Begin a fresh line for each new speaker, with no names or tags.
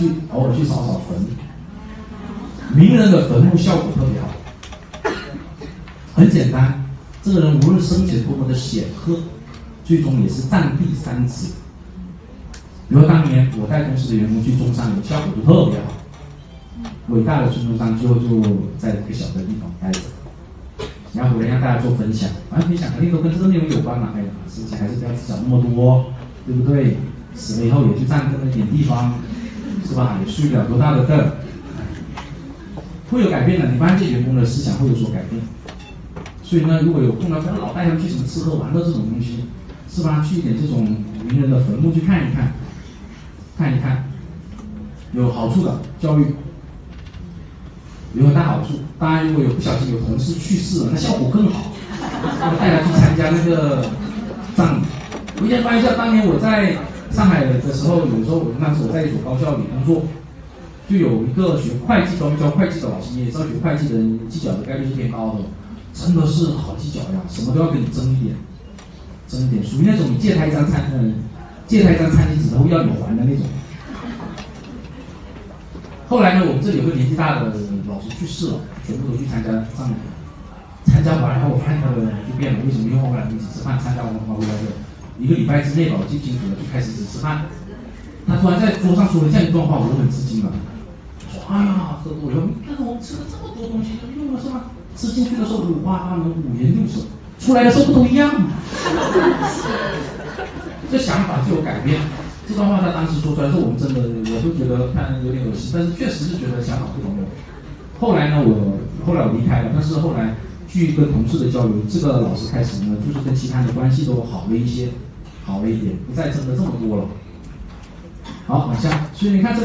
去偶尔去扫扫坟。名人的坟墓效果特别好，很简单，这个人无论生前多么的显赫，最终也是占地三尺。比如当年我带公司的员工去中山陵，效果就特别好。伟大的孙中山最后就在一个小的地方待着。然后回来让大家做分享，反正分享肯定都跟这个内容有关嘛。哎呀，死前还是不要讲那么多，对不对？死了以后也就占这么点地方，是吧？也睡不了多大的凳，会有改变的。你发现员工的思想会有所改变。所以呢，如果有空的话，老带他们去什么吃喝玩乐这种东西，是吧？去一点这种名人的坟墓去看一看，看一看，有好处的教育。有很大好处，当然如果有不小心有同事去世了，那效果更好。带他去参加那个葬礼。我先发一下，当年我在上海的时候，有时候我那时候我在一所高校里工作，就有一个学会计专门教会计的老师，也知道学会计的人计较的概率是偏高的，真的是好计较呀，什么都要跟你争一点，争一点，属于那种你借他一张餐嗯，借他一张餐巾纸，他会要你还的那种。后来呢，我们这里有个年纪大的老师去世了，全部都去参加葬礼。参加完，然后我发现他的人就变了，为什么？因为后来一起吃饭，参加完的话，回来就一个礼拜之内吧，我记不清楚了，就开始只吃饭。他突然在桌上说了这样一段话，我就很吃惊了。说，哎呀，喝多了，你看我们吃了这么多东西，用了是吧？吃进去的时候五花八门，五颜六色，出来的时候不都一样吗？这想法就有改变。这段话他当时说出来，说我们真的，我都觉得看有点恶心，但是确实是觉得想法不同了。后来呢，我后来我离开了，但是后来据跟同事的交流，这个老师开始呢，就是跟其他人关系都好了一些，好了一点，不再争的这么多了。好，往下，所以你看这里。